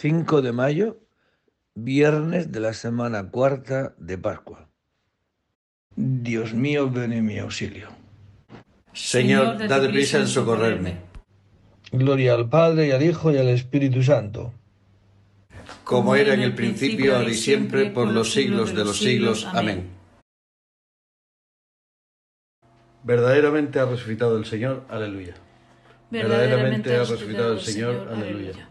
5 de mayo, viernes de la semana cuarta de Pascua. Dios mío, ven en mi auxilio. Señor, date prisa en socorrerme. Gloria al Padre y al Hijo y al Espíritu Santo. Como era en el principio, ahora y siempre, por los siglos de los siglos. Amén. Verdaderamente ha resucitado el Señor. Aleluya. Verdaderamente ha resucitado el Señor. Aleluya.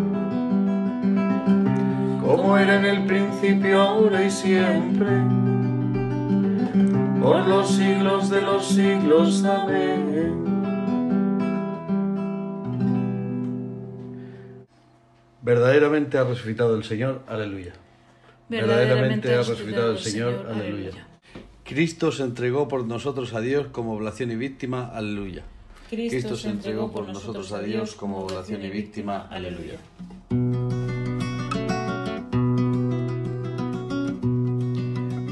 como era en el principio, ahora y siempre, por los siglos de los siglos. Amén. Verdaderamente ha resucitado el Señor, aleluya. Verdaderamente ha resucitado el Señor, aleluya. Cristo se entregó por nosotros a Dios como oblación y víctima, aleluya. Cristo se entregó por nosotros a Dios como oblación y víctima, aleluya.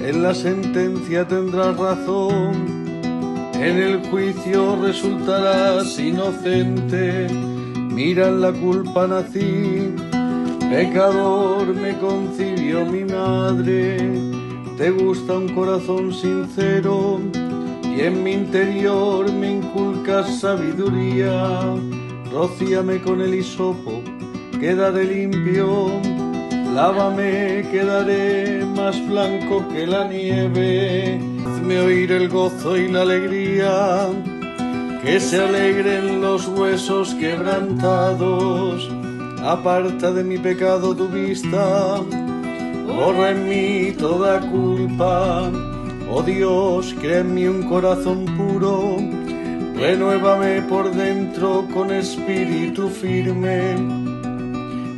en la sentencia tendrás razón, en el juicio resultarás inocente. Mira en la culpa nací, pecador me concibió mi madre. Te gusta un corazón sincero y en mi interior me inculcas sabiduría. Rocíame con el hisopo, quedaré limpio Lávame, quedaré más blanco que la nieve. Hazme oír el gozo y la alegría, que se alegren los huesos quebrantados. Aparta de mi pecado tu vista, borra en mí toda culpa. Oh Dios, crea en mí un corazón puro, renuévame por dentro con espíritu firme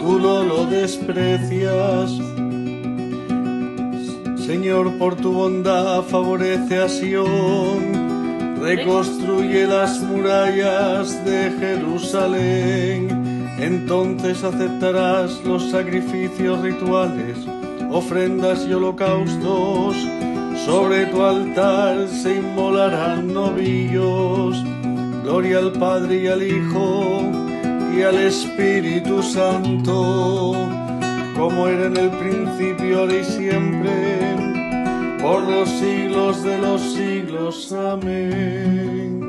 tú no lo desprecias. Señor, por tu bondad favorece a Sión, reconstruye las murallas de Jerusalén. Entonces aceptarás los sacrificios rituales, ofrendas y holocaustos. Sobre tu altar se inmolarán novillos. Gloria al Padre y al Hijo y al Espíritu Santo, como era en el principio, ahora y siempre, por los siglos de los siglos. Amén.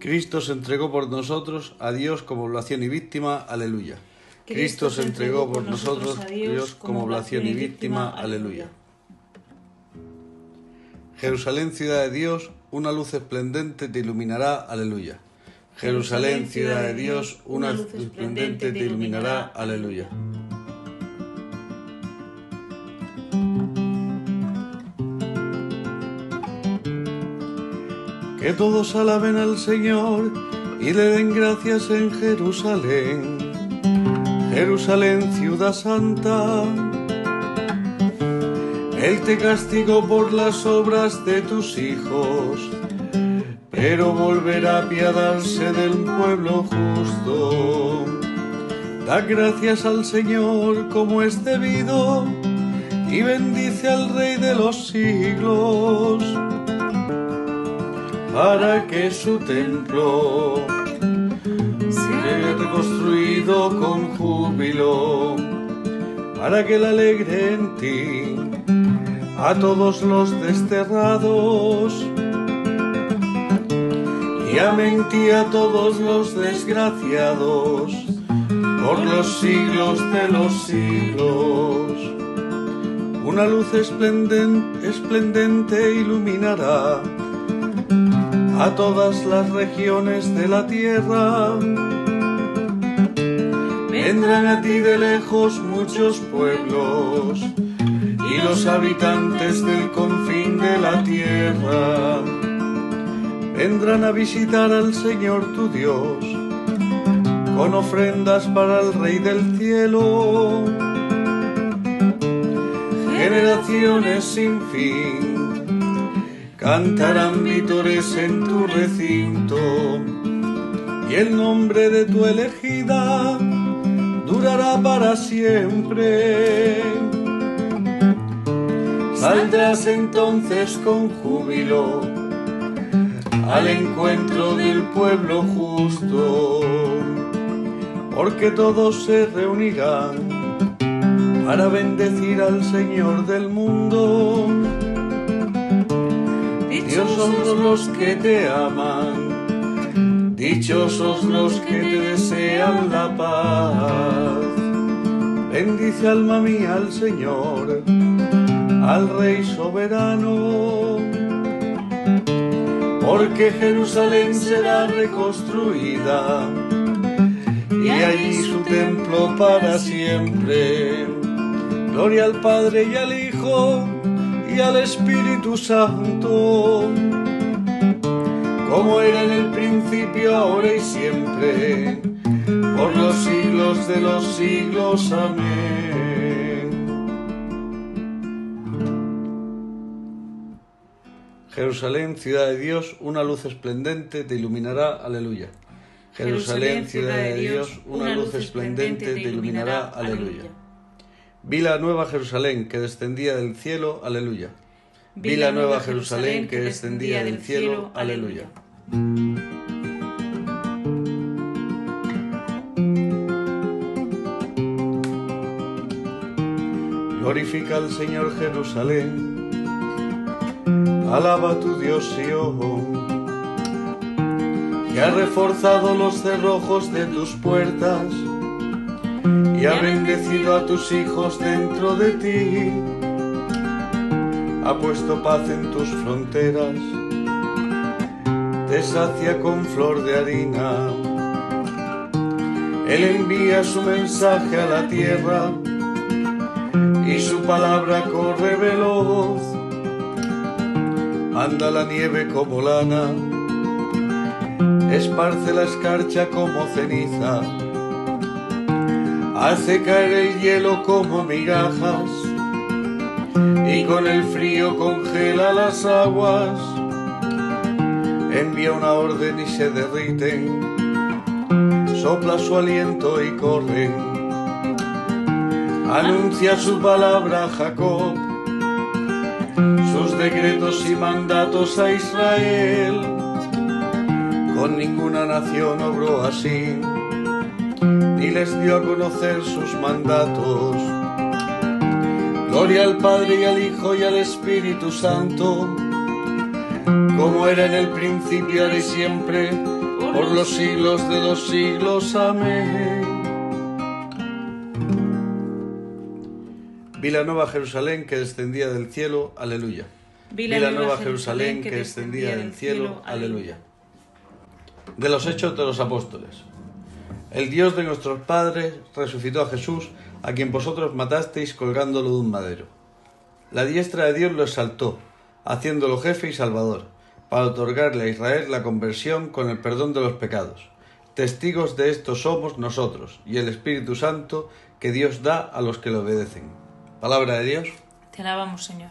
Cristo se entregó por nosotros a Dios como oblación y víctima. Aleluya. Cristo se entregó por nosotros a Dios como oblación y víctima. Aleluya. Jerusalén, ciudad de Dios, una luz esplendente te iluminará. Aleluya. Jerusalén, ciudad de Dios, una luz esplendente te iluminará. Aleluya. Que todos alaben al Señor y le den gracias en Jerusalén. Jerusalén, ciudad santa. Él te castigó por las obras de tus hijos pero volverá a apiadarse del pueblo justo. Da gracias al Señor como es debido y bendice al Rey de los siglos, para que su templo sea reconstruido con júbilo, para que le alegre en ti a todos los desterrados y ti a todos los desgraciados por los siglos de los siglos. Una luz esplendente, esplendente iluminará a todas las regiones de la tierra. Vendrán a ti de lejos muchos pueblos y los habitantes del confín de la tierra vendrán a visitar al Señor tu Dios con ofrendas para el Rey del cielo. Generaciones sin fin cantarán vítores en tu recinto y el nombre de tu elegida durará para siempre. Saldrás entonces con júbilo al encuentro del pueblo justo, porque todos se reunirán para bendecir al Señor del mundo. Dichosos los que te aman, dichosos los que te desean la paz. Bendice alma mía al Señor, al Rey soberano porque Jerusalén será reconstruida y allí su templo para siempre. Gloria al Padre y al Hijo y al Espíritu Santo, como era en el principio, ahora y siempre, por los siglos de los siglos. Amén. Jerusalén, ciudad de Dios, una luz esplendente te iluminará. Aleluya. Jerusalén, ciudad de Dios, una luz esplendente te iluminará. Aleluya. Vi la nueva Jerusalén que descendía del cielo. Aleluya. Vi la nueva Jerusalén que descendía del cielo. Aleluya. Glorifica al Señor Jerusalén Alaba a tu Dios Sion, que ha reforzado los cerrojos de tus puertas y ha bendecido a tus hijos dentro de ti. Ha puesto paz en tus fronteras, te sacia con flor de harina. Él envía su mensaje a la tierra y su palabra corre veloz anda la nieve como lana, esparce la escarcha como ceniza, hace caer el hielo como migajas y con el frío congela las aguas. Envía una orden y se derriten, sopla su aliento y corren. Anuncia su palabra Jacob, decretos y mandatos a Israel. Con ninguna nación obró así y les dio a conocer sus mandatos. Gloria al Padre y al Hijo y al Espíritu Santo, como era en el principio, ahora y siempre, por los siglos de los siglos. Amén. Vi la nueva Jerusalén que descendía del cielo, aleluya. Vi la nueva Jerusalén que descendía del cielo, aleluya. De los hechos de los apóstoles. El Dios de nuestros padres resucitó a Jesús, a quien vosotros matasteis colgándolo de un madero. La diestra de Dios lo exaltó, haciéndolo jefe y salvador, para otorgarle a Israel la conversión con el perdón de los pecados. Testigos de esto somos nosotros y el Espíritu Santo que Dios da a los que le obedecen. Palabra de Dios. Te alabamos, Señor.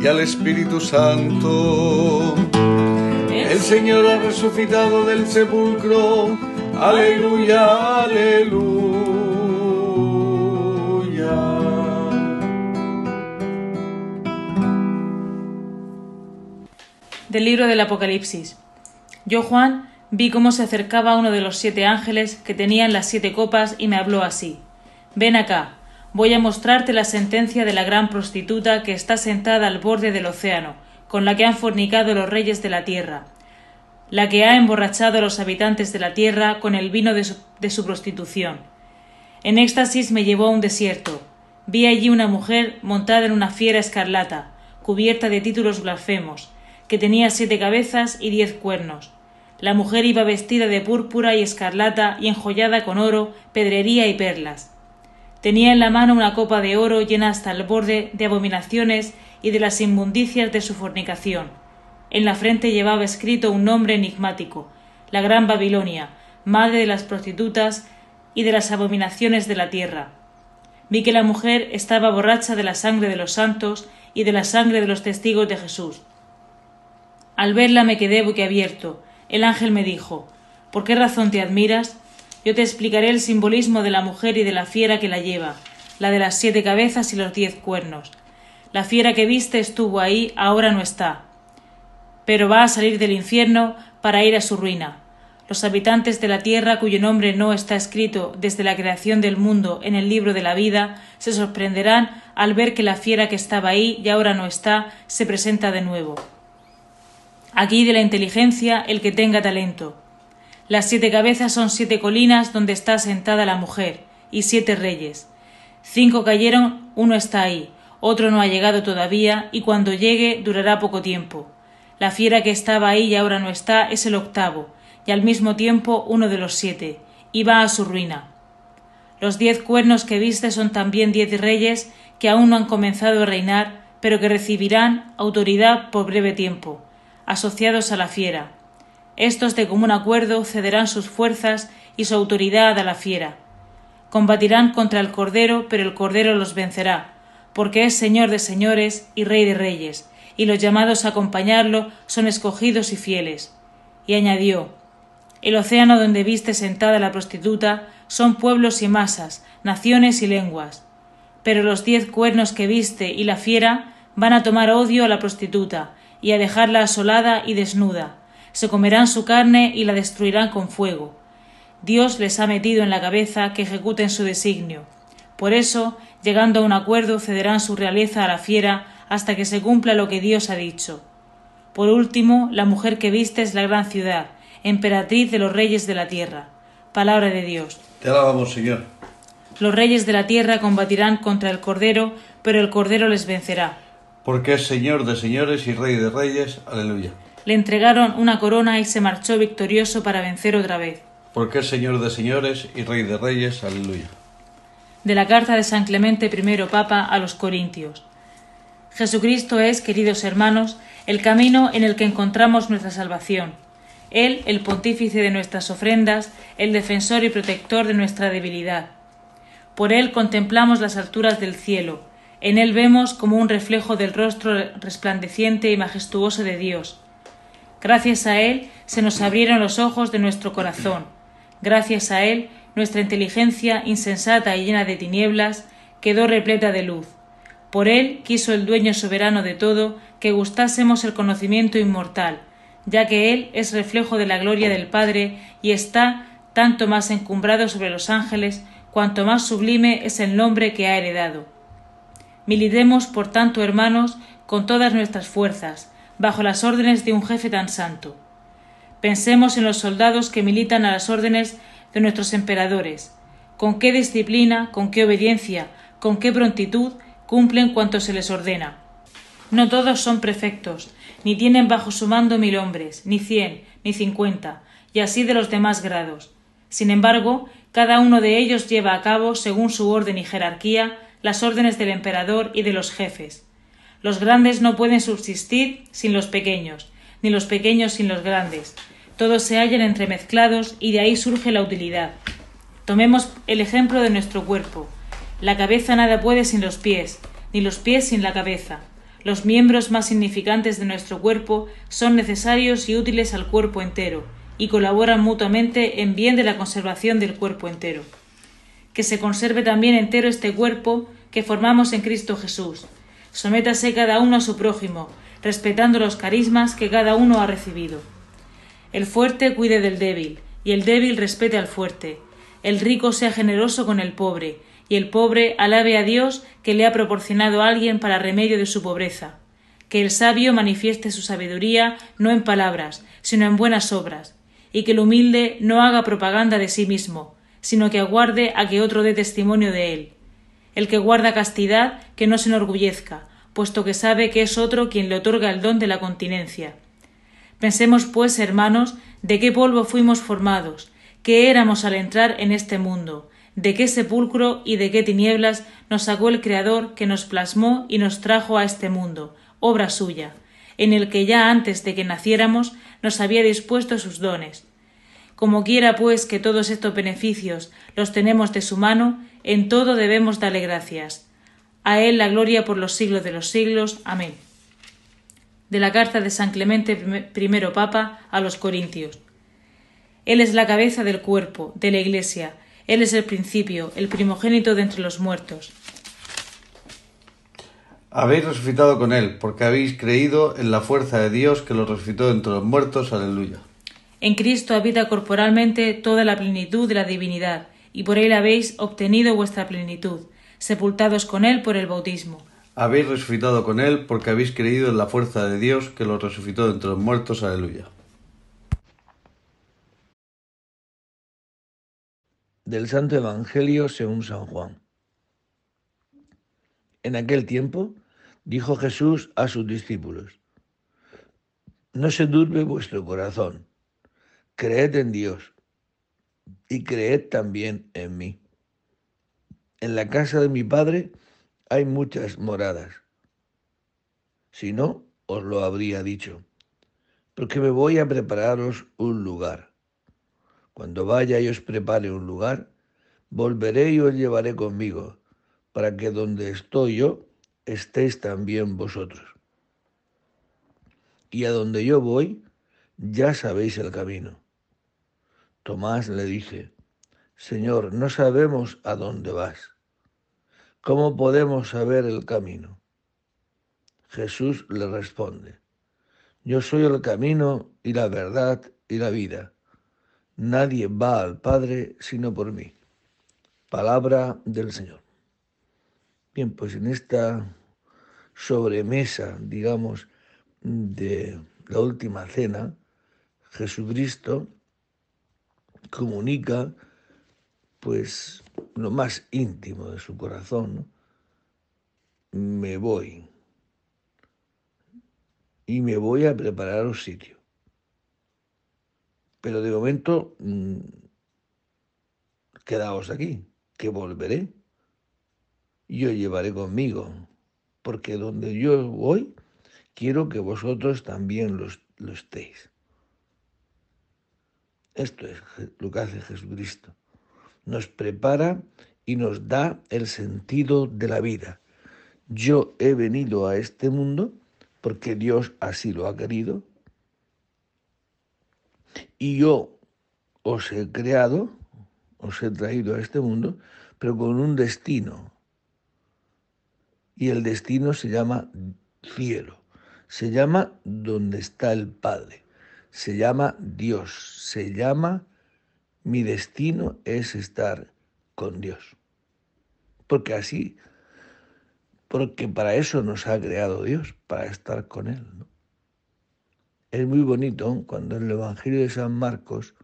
y al Espíritu Santo el Señor ha resucitado del sepulcro. Aleluya, aleluya. Del libro del Apocalipsis. Yo, Juan, vi cómo se acercaba uno de los siete ángeles que tenían las siete copas y me habló así. Ven acá, voy a mostrarte la sentencia de la gran prostituta que está sentada al borde del océano, con la que han fornicado los reyes de la tierra la que ha emborrachado a los habitantes de la tierra con el vino de su, prostitución. En éxtasis me llevó a un desierto. Vi allí una mujer montada en una fiera escarlata, cubierta de títulos blasfemos, que tenía siete cabezas y diez cuernos. La mujer iba vestida de púrpura y escarlata y enjollada con oro, pedrería y perlas. Tenía en la mano una copa de oro llena hasta el borde de abominaciones y de las inmundicias de su fornicación en la frente llevaba escrito un nombre enigmático, la Gran Babilonia, madre de las prostitutas y de las abominaciones de la tierra. Vi que la mujer estaba borracha de la sangre de los santos y de la sangre de los testigos de Jesús. Al verla me quedé boquiabierto. El ángel me dijo ¿Por qué razón te admiras? Yo te explicaré el simbolismo de la mujer y de la fiera que la lleva, la de las siete cabezas y los diez cuernos. La fiera que viste estuvo ahí, ahora no está pero va a salir del infierno para ir a su ruina. Los habitantes de la tierra cuyo nombre no está escrito desde la creación del mundo en el libro de la vida se sorprenderán al ver que la fiera que estaba ahí y ahora no está se presenta de nuevo. Aquí de la inteligencia el que tenga talento. Las siete cabezas son siete colinas donde está sentada la mujer, y siete reyes. Cinco cayeron, uno está ahí, otro no ha llegado todavía, y cuando llegue durará poco tiempo. La fiera que estaba ahí y ahora no está es el octavo, y al mismo tiempo uno de los siete, y va a su ruina. Los diez cuernos que viste son también diez reyes que aún no han comenzado a reinar, pero que recibirán autoridad por breve tiempo, asociados a la fiera. Estos de común acuerdo cederán sus fuerzas y su autoridad a la fiera. Combatirán contra el Cordero, pero el Cordero los vencerá, porque es Señor de señores y Rey de reyes, y los llamados a acompañarlo son escogidos y fieles. Y añadió El océano donde viste sentada la prostituta son pueblos y masas, naciones y lenguas. Pero los diez cuernos que viste y la fiera van a tomar odio a la prostituta y a dejarla asolada y desnuda. Se comerán su carne y la destruirán con fuego. Dios les ha metido en la cabeza que ejecuten su designio. Por eso, llegando a un acuerdo, cederán su realeza a la fiera hasta que se cumpla lo que Dios ha dicho. Por último, la mujer que viste es la gran ciudad, emperatriz de los reyes de la tierra. Palabra de Dios. Te alabamos, Señor. Los reyes de la tierra combatirán contra el Cordero, pero el Cordero les vencerá. Porque es Señor de señores y Rey de reyes. Aleluya. Le entregaron una corona y se marchó victorioso para vencer otra vez. Porque es Señor de señores y Rey de reyes. Aleluya. De la carta de San Clemente I Papa a los Corintios. Jesucristo es, queridos hermanos, el camino en el que encontramos nuestra salvación. Él, el pontífice de nuestras ofrendas, el defensor y protector de nuestra debilidad. Por Él contemplamos las alturas del cielo, en Él vemos como un reflejo del rostro resplandeciente y majestuoso de Dios. Gracias a Él se nos abrieron los ojos de nuestro corazón. Gracias a Él nuestra inteligencia insensata y llena de tinieblas quedó repleta de luz. Por Él quiso el dueño soberano de todo que gustásemos el conocimiento inmortal, ya que Él es reflejo de la gloria del Padre y está tanto más encumbrado sobre los ángeles cuanto más sublime es el nombre que ha heredado. Militemos, por tanto, hermanos, con todas nuestras fuerzas, bajo las órdenes de un jefe tan santo. Pensemos en los soldados que militan a las órdenes de nuestros emperadores, con qué disciplina, con qué obediencia, con qué prontitud cumplen cuanto se les ordena. No todos son prefectos, ni tienen bajo su mando mil hombres, ni cien, ni cincuenta, y así de los demás grados. Sin embargo, cada uno de ellos lleva a cabo, según su orden y jerarquía, las órdenes del emperador y de los jefes. Los grandes no pueden subsistir sin los pequeños, ni los pequeños sin los grandes. Todos se hallan entremezclados y de ahí surge la utilidad. Tomemos el ejemplo de nuestro cuerpo. La cabeza nada puede sin los pies, ni los pies sin la cabeza. Los miembros más significantes de nuestro cuerpo son necesarios y útiles al cuerpo entero, y colaboran mutuamente en bien de la conservación del cuerpo entero. Que se conserve también entero este cuerpo que formamos en Cristo Jesús. Sométase cada uno a su prójimo, respetando los carismas que cada uno ha recibido. El fuerte cuide del débil, y el débil respete al fuerte. El rico sea generoso con el pobre, y el pobre alabe a Dios que le ha proporcionado a alguien para remedio de su pobreza. Que el sabio manifieste su sabiduría no en palabras, sino en buenas obras, y que el humilde no haga propaganda de sí mismo, sino que aguarde a que otro dé testimonio de él. El que guarda castidad, que no se enorgullezca, puesto que sabe que es otro quien le otorga el don de la continencia. Pensemos, pues, hermanos, de qué polvo fuimos formados, qué éramos al entrar en este mundo, de qué sepulcro y de qué tinieblas nos sacó el Creador que nos plasmó y nos trajo a este mundo, obra suya, en el que ya antes de que naciéramos nos había dispuesto sus dones. Como quiera, pues, que todos estos beneficios los tenemos de su mano, en todo debemos darle gracias. A Él la gloria por los siglos de los siglos. Amén. De la carta de San Clemente I Papa a los Corintios. Él es la cabeza del cuerpo, de la Iglesia. Él es el principio, el primogénito de entre los muertos habéis resucitado con él, porque habéis creído en la fuerza de Dios que lo resucitó entre los muertos. Aleluya. En Cristo habita corporalmente toda la plenitud de la divinidad, y por él habéis obtenido vuestra plenitud, sepultados con él por el bautismo. Habéis resucitado con él, porque habéis creído en la fuerza de Dios que lo resucitó entre los muertos. Aleluya. Del Santo Evangelio según San Juan. En aquel tiempo dijo Jesús a sus discípulos, no se durme vuestro corazón, creed en Dios y creed también en mí. En la casa de mi Padre hay muchas moradas. Si no, os lo habría dicho, porque me voy a prepararos un lugar. Cuando vaya y os prepare un lugar, volveré y os llevaré conmigo para que donde estoy yo estéis también vosotros. Y a donde yo voy, ya sabéis el camino. Tomás le dice, Señor, no sabemos a dónde vas. ¿Cómo podemos saber el camino? Jesús le responde, Yo soy el camino y la verdad y la vida. Nadie va al Padre sino por mí. Palabra del Señor. Bien, pues en esta sobremesa, digamos, de la última cena, Jesucristo comunica pues lo más íntimo de su corazón. Me voy y me voy a preparar un sitio. Pero de momento, mm, quedaos aquí, que volveré. Yo llevaré conmigo, porque donde yo voy, quiero que vosotros también lo estéis. Esto es lo que hace Jesucristo. Nos prepara y nos da el sentido de la vida. Yo he venido a este mundo porque Dios así lo ha querido. Y yo os he creado, os he traído a este mundo, pero con un destino. Y el destino se llama cielo, se llama donde está el Padre se llama Dios, se llama mi destino es estar con Dios. Porque así, porque para eso nos ha creado Dios, para estar con Él. Es muy bonito cuando el Evangelio de San Marcos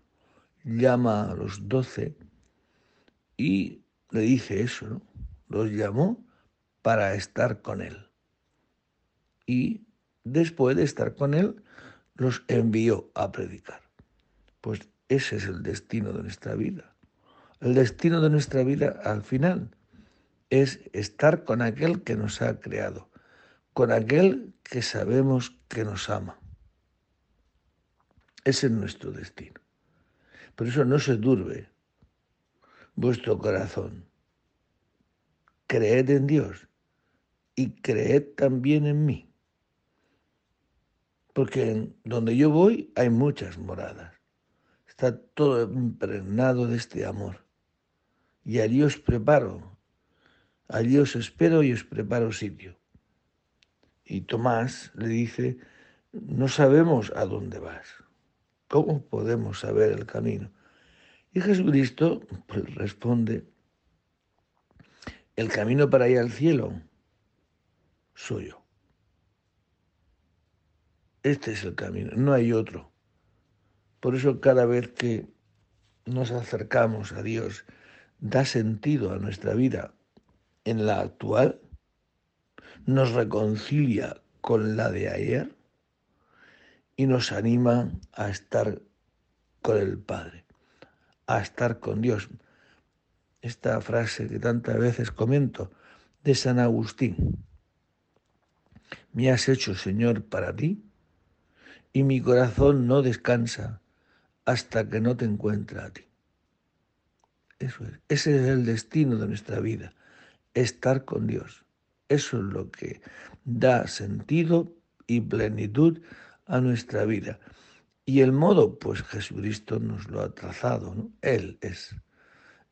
llama a los doce y le dice eso, ¿no? Los llamó para estar con Él. Y después de estar con Él, los envió a predicar. Pues ese es el destino de nuestra vida. El destino de nuestra vida al final es estar con aquel que nos ha creado, con aquel que sabemos que nos ama. Ese es nuestro destino. Por eso no se turbe vuestro corazón. Creed en Dios y creed también en mí porque donde yo voy hay muchas moradas. Está todo impregnado de este amor. Y allí os preparo, allí os espero y os preparo sitio. Y Tomás le dice, no sabemos a dónde vas. ¿Cómo podemos saber el camino? Y Jesucristo pues, responde, el camino para ir al cielo soy yo. Este es el camino, no hay otro. Por eso cada vez que nos acercamos a Dios, da sentido a nuestra vida en la actual, nos reconcilia con la de ayer y nos anima a estar con el Padre, a estar con Dios. Esta frase que tantas veces comento de San Agustín. Me has hecho, Señor, para ti y mi corazón no descansa hasta que no te encuentra a ti. Eso es. Ese es el destino de nuestra vida, estar con Dios. Eso es lo que da sentido y plenitud a nuestra vida. Y el modo, pues Jesucristo nos lo ha trazado. Él es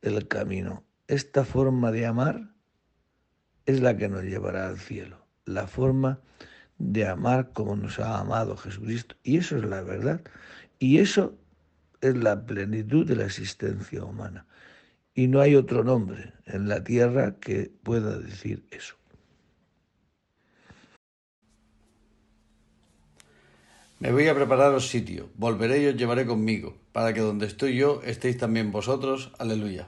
el camino. Esta forma de amar es la que nos llevará al cielo. La forma de amar como nos ha amado Jesucristo. Y eso es la verdad. Y eso es la plenitud de la existencia humana. Y no hay otro nombre en la tierra que pueda decir eso. Me voy a prepararos sitio, volveré y os llevaré conmigo, para que donde estoy yo estéis también vosotros. Aleluya.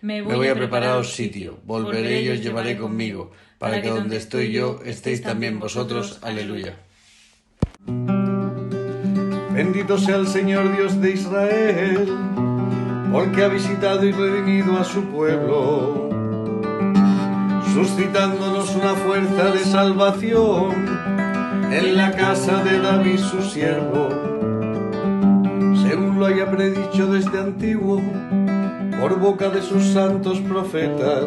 Me voy, a prepararos sitio, volveré y os llevaré conmigo para que donde estoy yo estéis también vosotros. Aleluya. Bendito sea el Señor Dios de Israel, porque ha visitado y redimido a su pueblo, suscitándonos una fuerza de salvación en la casa de David su siervo, según lo haya predicho desde antiguo por boca de sus santos profetas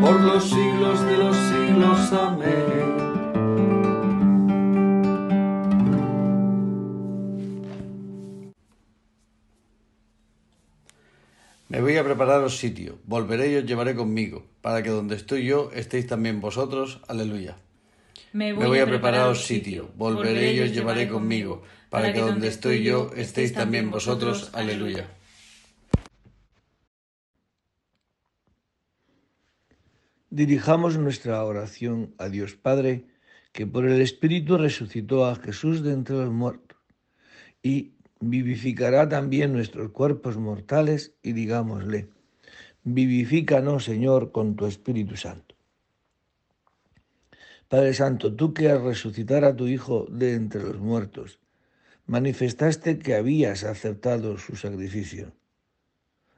por los siglos de los siglos. Amén. Me voy a prepararos sitio, volveré y os llevaré conmigo, para que donde estoy yo estéis también vosotros. Aleluya. Me voy, a prepararos sitio, volveré y os llevaré conmigo, para que donde estoy yo estéis también vosotros. Aleluya. Dirijamos nuestra oración a Dios Padre, que por el Espíritu resucitó a Jesús de entre los muertos y vivificará también nuestros cuerpos mortales y digámosle, vivifícanos Señor con tu Espíritu Santo. Padre Santo, tú que al resucitar a tu Hijo de entre los muertos, manifestaste que habías aceptado su sacrificio.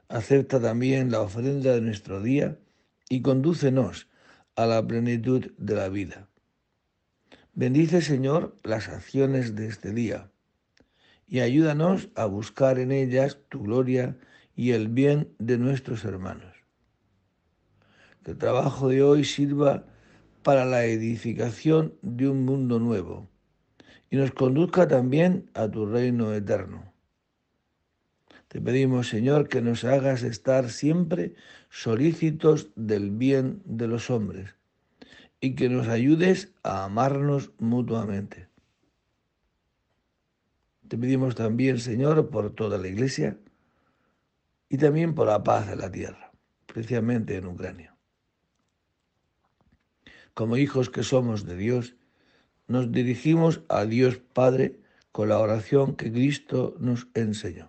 Acepta también la ofrenda de nuestro día y condúcenos a la plenitud de la vida. Bendice, Señor, las acciones de este día y ayúdanos a buscar en ellas tu gloria y el bien de nuestros hermanos. Que el trabajo de hoy sirva para la edificación de un mundo nuevo y nos conduzca también a tu reino eterno. Te pedimos, Señor, que nos hagas estar siempre solícitos del bien de los hombres y que nos ayudes a amarnos mutuamente. Te pedimos también, Señor, por toda la Iglesia y también por la paz de la tierra, especialmente en Ucrania. Como hijos que somos de Dios, nos dirigimos a Dios Padre con la oración que Cristo nos enseñó.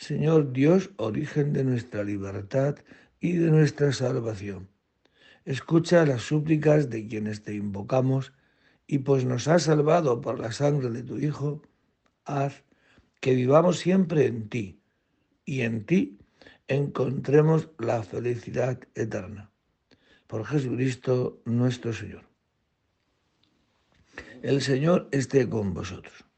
Señor Dios, origen de nuestra libertad y de nuestra salvación. Escucha las súplicas de quienes te invocamos y pues nos has salvado por la sangre de tu Hijo, haz que vivamos siempre en ti y en ti encontremos la felicidad eterna. Por Jesucristo nuestro Señor. El Señor esté con vosotros.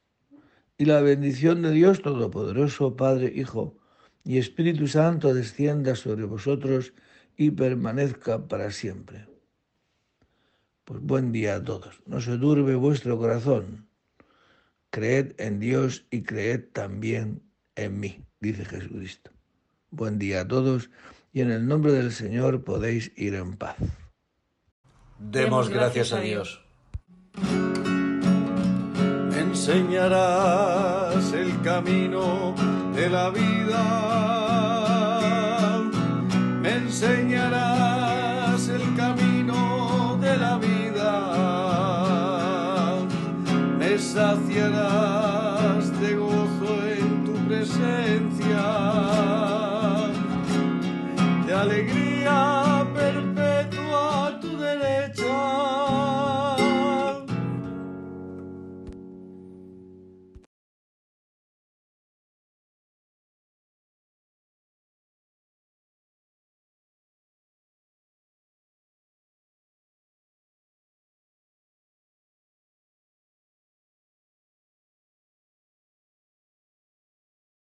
Y la bendición de Dios Todopoderoso, Padre, Hijo y Espíritu Santo descienda sobre vosotros y permanezca para siempre. Pues buen día a todos. No se durbe vuestro corazón. Creed en Dios y creed también en mí dice Jesucristo. Buen día a todos y en el nombre del Señor podéis ir en paz. Demos gracias a Dios. Enseñarás el camino de la vida. Me enseñarás el camino de la vida. Me saciarás de gozo en tu presencia de alegría